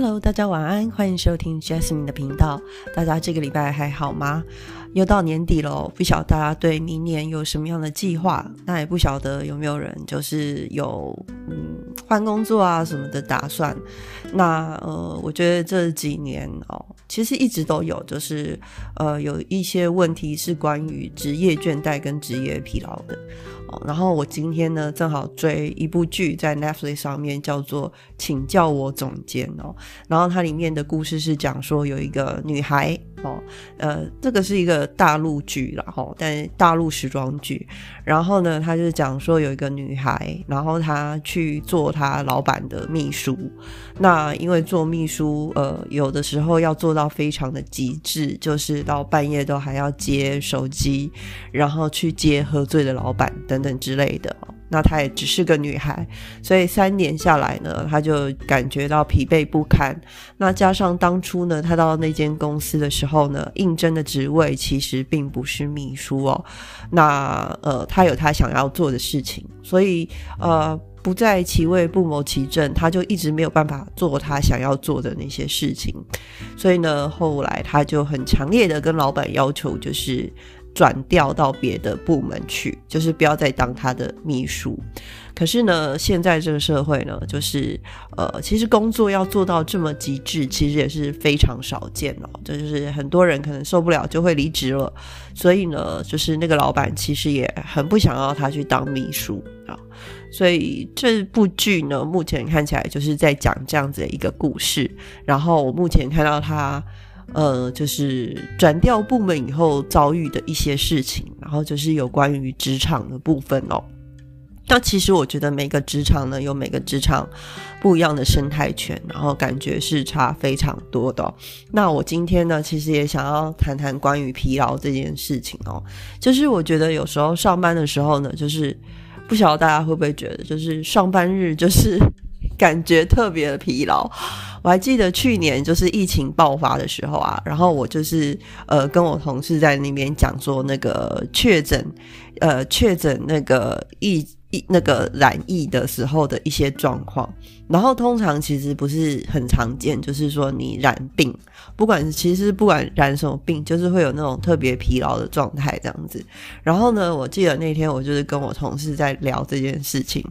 Hello，大家晚安，欢迎收听 Jasmine 的频道。大家这个礼拜还好吗？又到年底了，不晓得大家对明年有什么样的计划？那也不晓得有没有人就是有嗯换工作啊什么的打算。那呃，我觉得这几年哦，其实一直都有，就是呃有一些问题是关于职业倦怠跟职业疲劳的。然后我今天呢，正好追一部剧在 Netflix 上面，叫做《请叫我总监》哦。然后它里面的故事是讲说有一个女孩。哦，呃，这个是一个大陆剧然后但大陆时装剧。然后呢，他就讲说有一个女孩，然后她去做她老板的秘书。那因为做秘书，呃，有的时候要做到非常的极致，就是到半夜都还要接手机，然后去接喝醉的老板等等等之类的。那她也只是个女孩，所以三年下来呢，她就感觉到疲惫不堪。那加上当初呢，她到那间公司的时候呢，应征的职位其实并不是秘书哦。那呃，她有她想要做的事情，所以呃，不在其位不谋其政，她就一直没有办法做她想要做的那些事情。所以呢，后来她就很强烈的跟老板要求，就是。转调到别的部门去，就是不要再当他的秘书。可是呢，现在这个社会呢，就是呃，其实工作要做到这么极致，其实也是非常少见哦。这就是很多人可能受不了就会离职了。所以呢，就是那个老板其实也很不想要他去当秘书啊。所以这部剧呢，目前看起来就是在讲这样子的一个故事。然后我目前看到他。呃，就是转调部门以后遭遇的一些事情，然后就是有关于职场的部分哦。那其实我觉得每个职场呢，有每个职场不一样的生态圈，然后感觉是差非常多的。那我今天呢，其实也想要谈谈关于疲劳这件事情哦。就是我觉得有时候上班的时候呢，就是不晓得大家会不会觉得，就是上班日就是感觉特别的疲劳。我还记得去年就是疫情爆发的时候啊，然后我就是呃跟我同事在那边讲说那个确诊，呃确诊那个疫疫那个染疫的时候的一些状况，然后通常其实不是很常见，就是说你染病，不管其实不管染什么病，就是会有那种特别疲劳的状态这样子。然后呢，我记得那天我就是跟我同事在聊这件事情。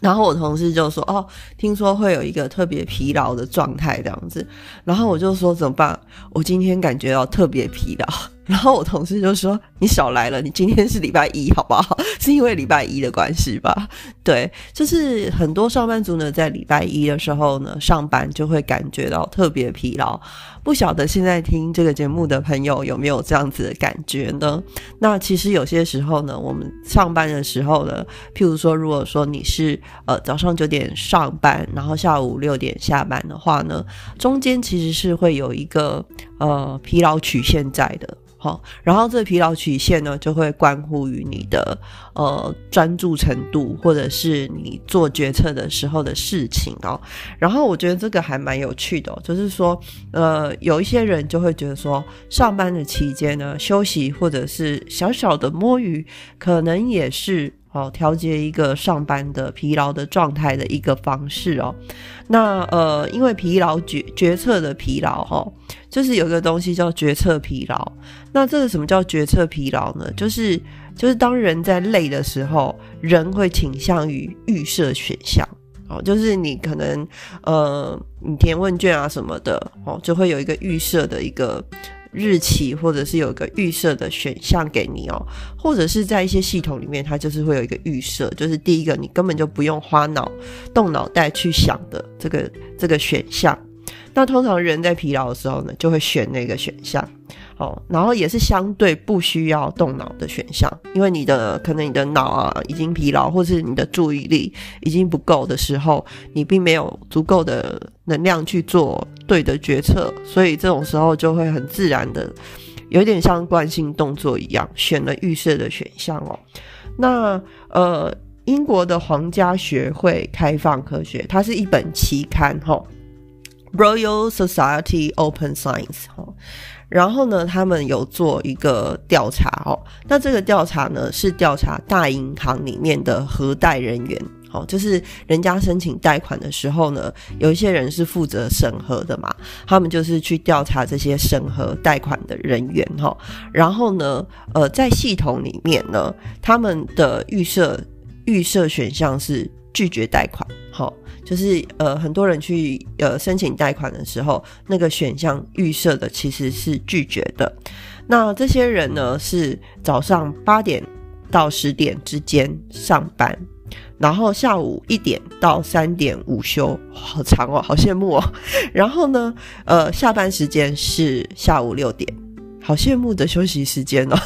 然后我同事就说：“哦，听说会有一个特别疲劳的状态这样子。”然后我就说：“怎么办？我今天感觉到特别疲劳。”然后我同事就说：“你少来了，你今天是礼拜一，好不好？是因为礼拜一的关系吧？对，就是很多上班族呢，在礼拜一的时候呢，上班就会感觉到特别疲劳。不晓得现在听这个节目的朋友有没有这样子的感觉呢？那其实有些时候呢，我们上班的时候呢，譬如说，如果说你是呃早上九点上班，然后下午六点下班的话呢，中间其实是会有一个呃疲劳曲线在的。”好，然后这疲劳曲线呢，就会关乎于你的呃专注程度，或者是你做决策的时候的事情哦。然后我觉得这个还蛮有趣的，就是说，呃，有一些人就会觉得说，上班的期间呢，休息或者是小小的摸鱼，可能也是。哦，调节一个上班的疲劳的状态的一个方式哦。那呃，因为疲劳决决策的疲劳哈，就是有一个东西叫决策疲劳。那这个什么叫决策疲劳呢？就是就是当人在累的时候，人会倾向于预设选项哦。就是你可能呃，你填问卷啊什么的哦，就会有一个预设的一个。日期，或者是有一个预设的选项给你哦，或者是在一些系统里面，它就是会有一个预设，就是第一个你根本就不用花脑动脑袋去想的这个这个选项。那通常人在疲劳的时候呢，就会选那个选项。哦，然后也是相对不需要动脑的选项，因为你的可能你的脑啊已经疲劳，或是你的注意力已经不够的时候，你并没有足够的能量去做对的决策，所以这种时候就会很自然的，有点像惯性动作一样，选了预设的选项哦。那呃，英国的皇家学会开放科学，它是一本期刊哈，Royal Society Open Science 哈。然后呢，他们有做一个调查哦。那这个调查呢，是调查大银行里面的核贷人员哦，就是人家申请贷款的时候呢，有一些人是负责审核的嘛，他们就是去调查这些审核贷款的人员哈。然后呢，呃，在系统里面呢，他们的预设预设选项是拒绝贷款。就是呃，很多人去呃申请贷款的时候，那个选项预设的其实是拒绝的。那这些人呢，是早上八点到十点之间上班。然后下午一点到三点午休，好长哦，好羡慕哦。然后呢，呃，下班时间是下午六点，好羡慕的休息时间哦。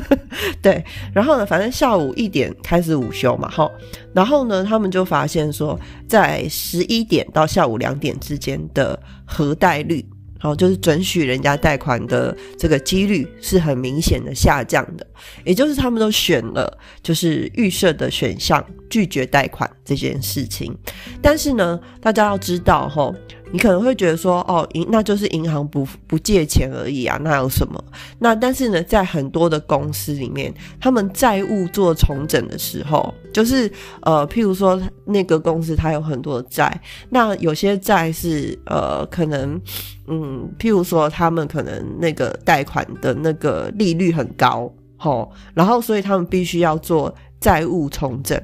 对，然后呢，反正下午一点开始午休嘛，哈。然后呢，他们就发现说，在十一点到下午两点之间的核贷率。好，就是准许人家贷款的这个几率是很明显的下降的，也就是他们都选了就是预设的选项拒绝贷款这件事情。但是呢，大家要知道哈。你可能会觉得说，哦，银那就是银行不不借钱而已啊，那有什么？那但是呢，在很多的公司里面，他们债务做重整的时候，就是呃，譬如说那个公司它有很多的债，那有些债是呃，可能嗯，譬如说他们可能那个贷款的那个利率很高，吼，然后所以他们必须要做债务重整。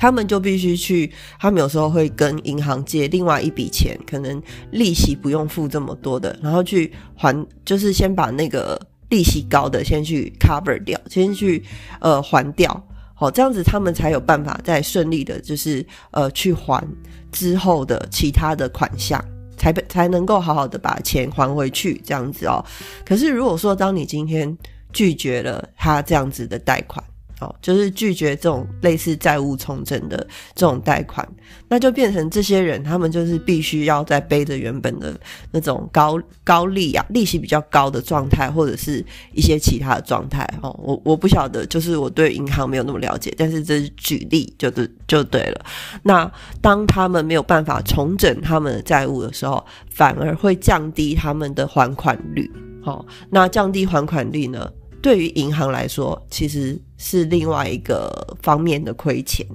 他们就必须去，他们有时候会跟银行借另外一笔钱，可能利息不用付这么多的，然后去还，就是先把那个利息高的先去 cover 掉，先去呃还掉，好，这样子他们才有办法再顺利的，就是呃去还之后的其他的款项，才被才能够好好的把钱还回去，这样子哦。可是如果说当你今天拒绝了他这样子的贷款，哦，就是拒绝这种类似债务重整的这种贷款，那就变成这些人，他们就是必须要在背着原本的那种高高利啊，利息比较高的状态，或者是一些其他的状态。哦，我我不晓得，就是我对银行没有那么了解，但是这是举例，就是就对了。那当他们没有办法重整他们的债务的时候，反而会降低他们的还款率。好，那降低还款率呢？对于银行来说，其实是另外一个方面的亏钱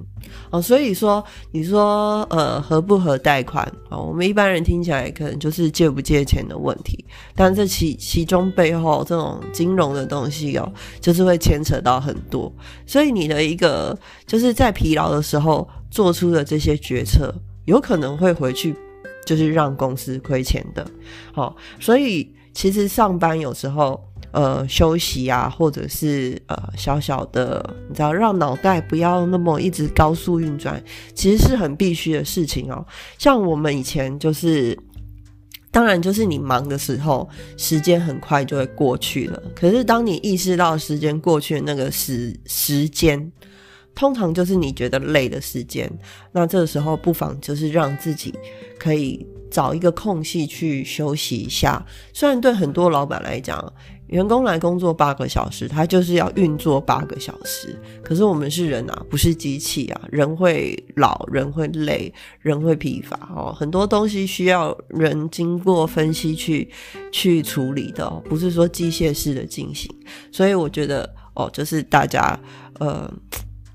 哦。所以说，你说呃，合不合贷款啊？我们一般人听起来可能就是借不借钱的问题，但这其其中背后这种金融的东西哦，就是会牵扯到很多。所以你的一个就是在疲劳的时候做出的这些决策，有可能会回去就是让公司亏钱的。好，所以其实上班有时候。呃，休息啊，或者是呃，小小的，你知道，让脑袋不要那么一直高速运转，其实是很必须的事情哦。像我们以前就是，当然就是你忙的时候，时间很快就会过去了。可是当你意识到时间过去的那个时时间，通常就是你觉得累的时间。那这个时候不妨就是让自己可以找一个空隙去休息一下。虽然对很多老板来讲，员工来工作八个小时，他就是要运作八个小时。可是我们是人啊，不是机器啊，人会老，人会累，人会疲乏哦。很多东西需要人经过分析去去处理的，不是说机械式的进行。所以我觉得哦，就是大家呃，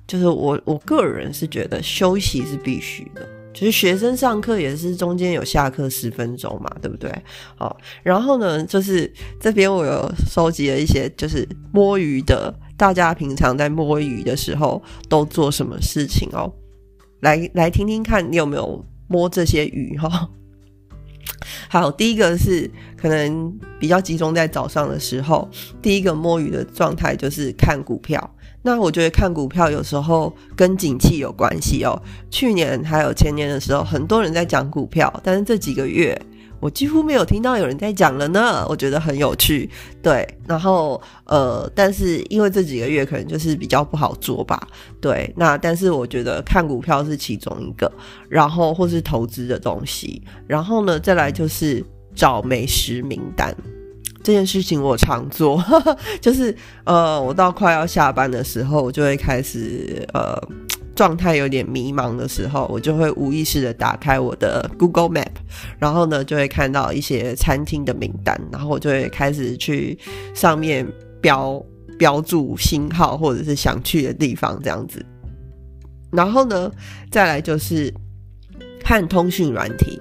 就是我我个人是觉得休息是必须的。其实学生上课也是中间有下课十分钟嘛，对不对？好，然后呢，就是这边我有收集了一些，就是摸鱼的，大家平常在摸鱼的时候都做什么事情哦？来来听听看你有没有摸这些鱼哈？好，第一个是可能比较集中在早上的时候，第一个摸鱼的状态就是看股票。那我觉得看股票有时候跟景气有关系哦。去年还有前年的时候，很多人在讲股票，但是这几个月我几乎没有听到有人在讲了呢。我觉得很有趣，对。然后呃，但是因为这几个月可能就是比较不好做吧，对。那但是我觉得看股票是其中一个，然后或是投资的东西，然后呢再来就是找美食名单。这件事情我常做，就是呃，我到快要下班的时候，我就会开始呃，状态有点迷茫的时候，我就会无意识的打开我的 Google Map，然后呢，就会看到一些餐厅的名单，然后我就会开始去上面标标注星号或者是想去的地方这样子。然后呢，再来就是看通讯软体。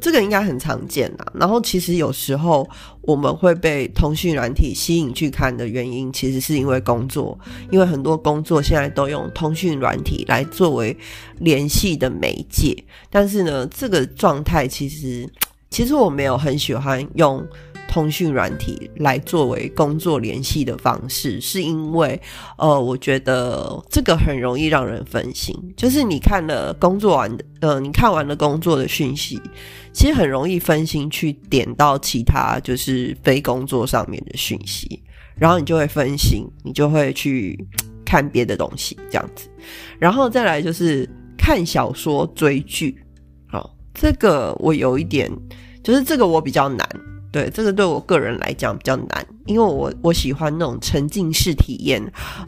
这个应该很常见啦。然后其实有时候我们会被通讯软体吸引去看的原因，其实是因为工作，因为很多工作现在都用通讯软体来作为联系的媒介。但是呢，这个状态其实，其实我没有很喜欢用。通讯软体来作为工作联系的方式，是因为，呃，我觉得这个很容易让人分心。就是你看了工作完的，呃，你看完了工作的讯息，其实很容易分心去点到其他就是非工作上面的讯息，然后你就会分心，你就会去看别的东西这样子。然后再来就是看小说、追剧，好，这个我有一点，就是这个我比较难。对这个对我个人来讲比较难，因为我我喜欢那种沉浸式体验，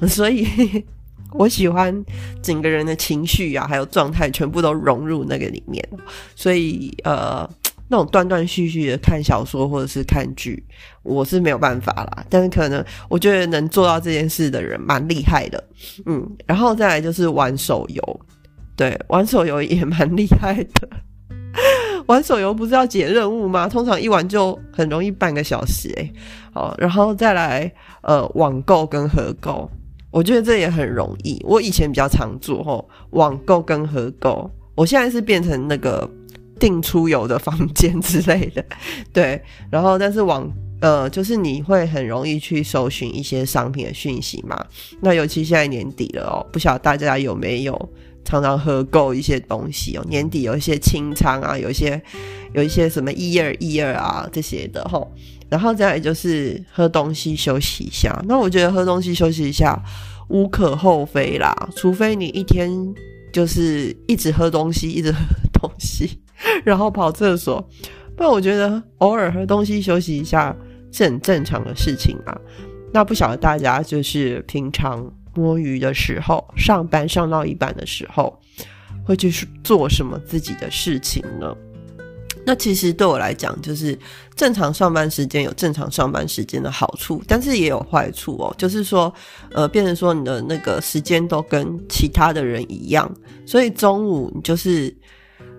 所以 我喜欢整个人的情绪啊，还有状态全部都融入那个里面。所以呃，那种断断续续的看小说或者是看剧，我是没有办法啦。但是可能我觉得能做到这件事的人蛮厉害的，嗯。然后再来就是玩手游，对，玩手游也蛮厉害的。玩手游不是要解任务吗？通常一玩就很容易半个小时诶。好，然后再来呃网购跟合购，我觉得这也很容易。我以前比较常做吼网购跟合购，我现在是变成那个订出游的房间之类的，对。然后但是网呃就是你会很容易去搜寻一些商品的讯息嘛。那尤其现在年底了哦，不晓得大家有没有？常常喝够一些东西哦，年底有一些清仓啊，有一些有一些什么一二一二啊这些的哈，然后再来就是喝东西休息一下。那我觉得喝东西休息一下无可厚非啦，除非你一天就是一直喝东西，一直喝东西，然后跑厕所，不然我觉得偶尔喝东西休息一下是很正常的事情啊。那不晓得大家就是平常。摸鱼的时候，上班上到一半的时候，会去做什么自己的事情呢？那其实对我来讲，就是正常上班时间有正常上班时间的好处，但是也有坏处哦。就是说，呃，变成说你的那个时间都跟其他的人一样，所以中午你就是。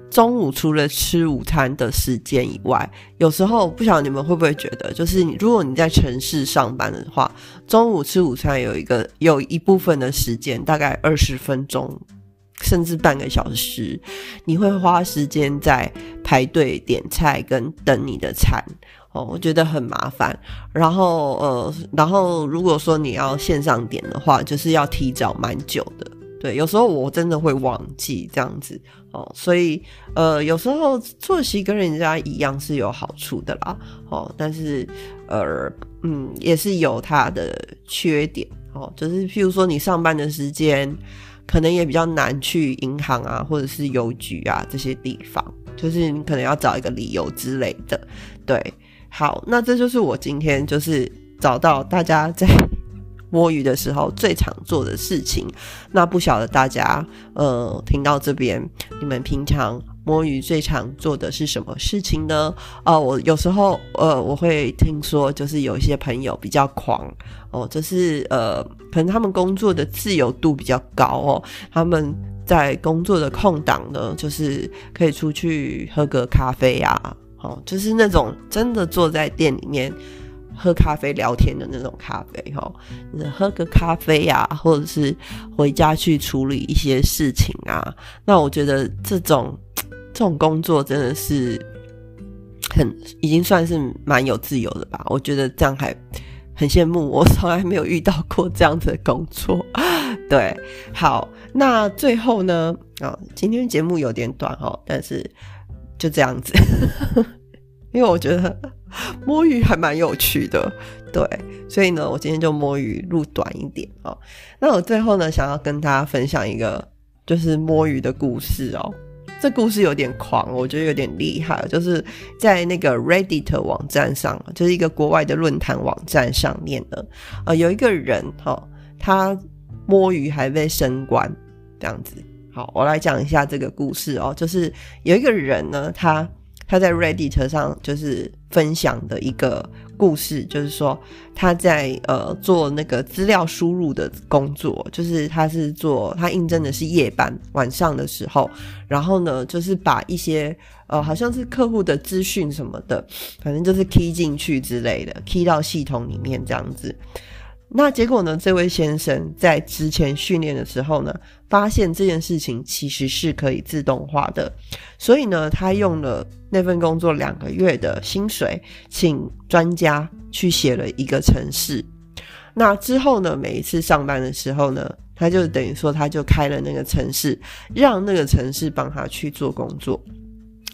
中午除了吃午餐的时间以外，有时候不晓得你们会不会觉得，就是你如果你在城市上班的话，中午吃午餐有一个有一部分的时间，大概二十分钟甚至半个小时，你会花时间在排队点菜跟等你的餐哦，我觉得很麻烦。然后呃，然后如果说你要线上点的话，就是要提早蛮久的。对，有时候我真的会忘记这样子哦，所以呃，有时候作息跟人家一样是有好处的啦，哦，但是呃，嗯，也是有它的缺点哦，就是譬如说你上班的时间可能也比较难去银行啊，或者是邮局啊这些地方，就是你可能要找一个理由之类的。对，好，那这就是我今天就是找到大家在。摸鱼的时候最常做的事情，那不晓得大家呃听到这边，你们平常摸鱼最常做的是什么事情呢？啊，我有时候呃我会听说，就是有一些朋友比较狂哦，就是呃可能他们工作的自由度比较高哦，他们在工作的空档呢，就是可以出去喝个咖啡呀，哦，就是那种真的坐在店里面。喝咖啡聊天的那种咖啡哈，喝个咖啡呀，或者是回家去处理一些事情啊。那我觉得这种这种工作真的是很已经算是蛮有自由的吧。我觉得这样还很羡慕，我从来没有遇到过这样的工作。对，好，那最后呢，啊，今天节目有点短哦，但是就这样子，因为我觉得。摸鱼还蛮有趣的，对，所以呢，我今天就摸鱼录短一点哦。那我最后呢，想要跟大家分享一个就是摸鱼的故事哦。这故事有点狂，我觉得有点厉害，就是在那个 Reddit 网站上，就是一个国外的论坛网站上面的，呃，有一个人哈，他摸鱼还被升官这样子。好，我来讲一下这个故事哦，就是有一个人呢，他。他在 Reddit 上就是分享的一个故事，就是说他在呃做那个资料输入的工作，就是他是做他应征的是夜班晚上的时候，然后呢就是把一些呃好像是客户的资讯什么的，反正就是 key 进去之类的，key 到系统里面这样子。那结果呢？这位先生在之前训练的时候呢，发现这件事情其实是可以自动化的，所以呢，他用了那份工作两个月的薪水，请专家去写了一个程式。那之后呢，每一次上班的时候呢，他就等于说，他就开了那个程式，让那个程式帮他去做工作。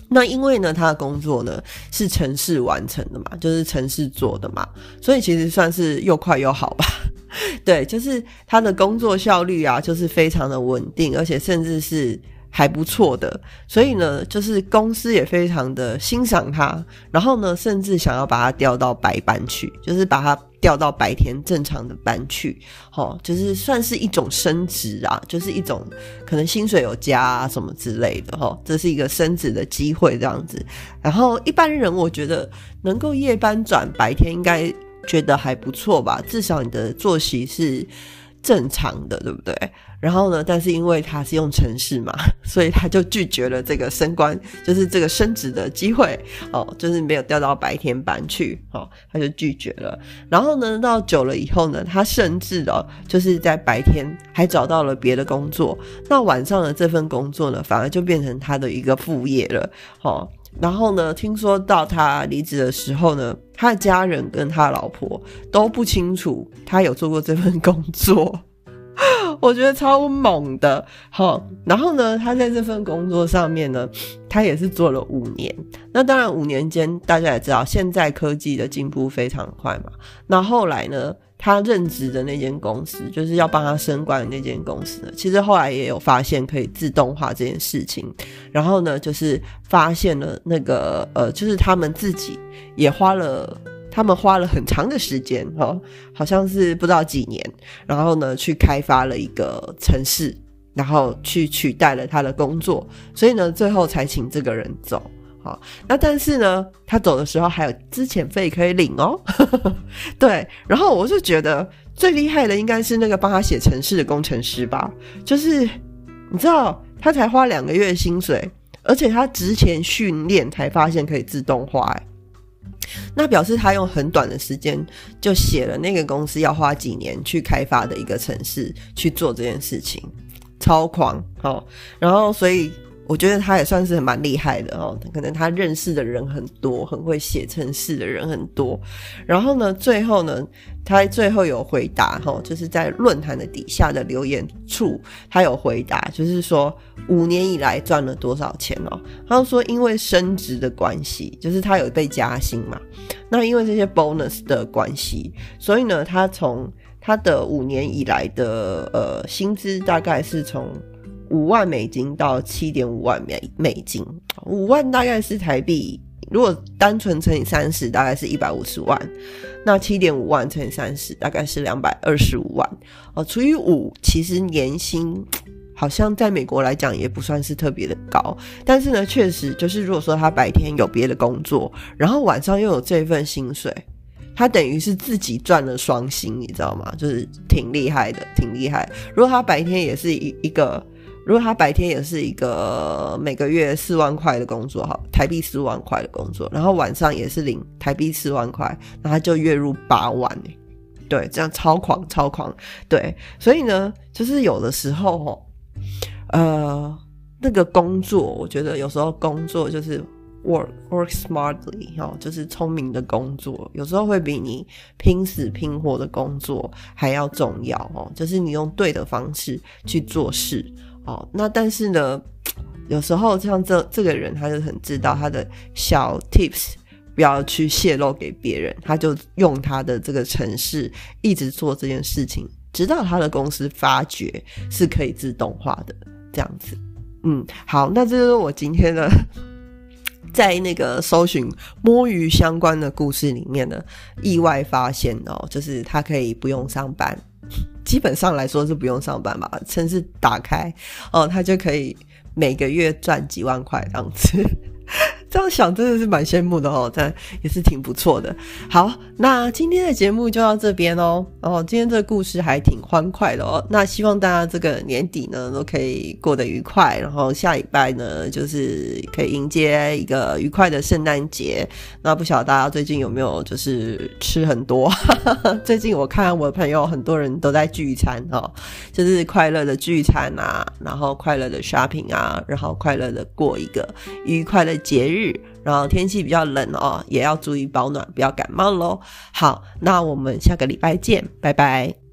那因为呢，他的工作呢是城市完成的嘛，就是城市做的嘛，所以其实算是又快又好吧。对，就是他的工作效率啊，就是非常的稳定，而且甚至是。还不错的，所以呢，就是公司也非常的欣赏他，然后呢，甚至想要把他调到白班去，就是把他调到白天正常的班去，哦，就是算是一种升职啊，就是一种可能薪水有加啊什么之类的，哈，这是一个升职的机会这样子。然后一般人我觉得能够夜班转白天，应该觉得还不错吧，至少你的作息是。正常的，对不对？然后呢？但是因为他是用城市嘛，所以他就拒绝了这个升官，就是这个升职的机会哦，就是没有调到白天班去哦，他就拒绝了。然后呢，到久了以后呢，他甚至哦，就是在白天还找到了别的工作，那晚上的这份工作呢，反而就变成他的一个副业了哦。然后呢，听说到他离职的时候呢，他的家人跟他老婆都不清楚他有做过这份工作，我觉得超猛的。好，然后呢，他在这份工作上面呢，他也是做了五年。那当然，五年间大家也知道，现在科技的进步非常快嘛。那后来呢？他任职的那间公司，就是要帮他升官的那间公司呢。其实后来也有发现可以自动化这件事情，然后呢，就是发现了那个呃，就是他们自己也花了，他们花了很长的时间哈，好像是不知道几年，然后呢，去开发了一个城市，然后去取代了他的工作，所以呢，最后才请这个人走。好，那但是呢，他走的时候还有资遣费可以领哦。对，然后我就觉得最厉害的应该是那个帮他写城市的工程师吧。就是你知道，他才花两个月薪水，而且他之前训练才发现可以自动化，那表示他用很短的时间就写了那个公司要花几年去开发的一个城市去做这件事情，超狂。好，然后所以。我觉得他也算是蛮厉害的哦，可能他认识的人很多，很会写程式的人很多。然后呢，最后呢，他最后有回答哈，就是在论坛的底下的留言处，他有回答，就是说五年以来赚了多少钱哦。他说因为升职的关系，就是他有被加薪嘛。那因为这些 bonus 的关系，所以呢，他从他的五年以来的呃薪资大概是从。五万美金到七点五万美美金，五万大概是台币，如果单纯乘以三十，大概是一百五十万。那七点五万乘以三十，大概是两百二十五万。哦，除以五，其实年薪好像在美国来讲也不算是特别的高。但是呢，确实就是如果说他白天有别的工作，然后晚上又有这份薪水，他等于是自己赚了双薪，你知道吗？就是挺厉害的，挺厉害。如果他白天也是一一个。如果他白天也是一个每个月四万块的工作，哈，台币四万块的工作，然后晚上也是领台币四万块，那他就月入八万对，这样超狂超狂，对，所以呢，就是有的时候，哦，呃，那个工作，我觉得有时候工作就是 work work smartly，哈，就是聪明的工作，有时候会比你拼死拼活的工作还要重要，哦，就是你用对的方式去做事。哦，那但是呢，有时候像这这个人，他就很知道他的小 tips 不要去泄露给别人，他就用他的这个城市一直做这件事情，直到他的公司发觉是可以自动化的这样子。嗯，好，那这就是我今天的 在那个搜寻摸鱼相关的故事里面的意外发现哦，就是他可以不用上班。基本上来说是不用上班吧，城市打开哦，他就可以每个月赚几万块这样子，这样想真的是蛮羡慕的哦，但也是挺不错的。好，那今天的节目就到这边哦。哦，今天这个故事还挺欢快的哦。那希望大家这个年底呢都可以过得愉快，然后下礼拜呢就是可以迎接一个愉快的圣诞节。那不晓得大家最近有没有就是吃很多？最近我看我的朋友很多人都在聚餐哦，就是快乐的聚餐啊，然后快乐的 shopping 啊，然后快乐的过一个愉快的节日然后天气比较冷哦，也要注意保暖，不要感冒喽。好，那我们下个礼拜见，拜拜。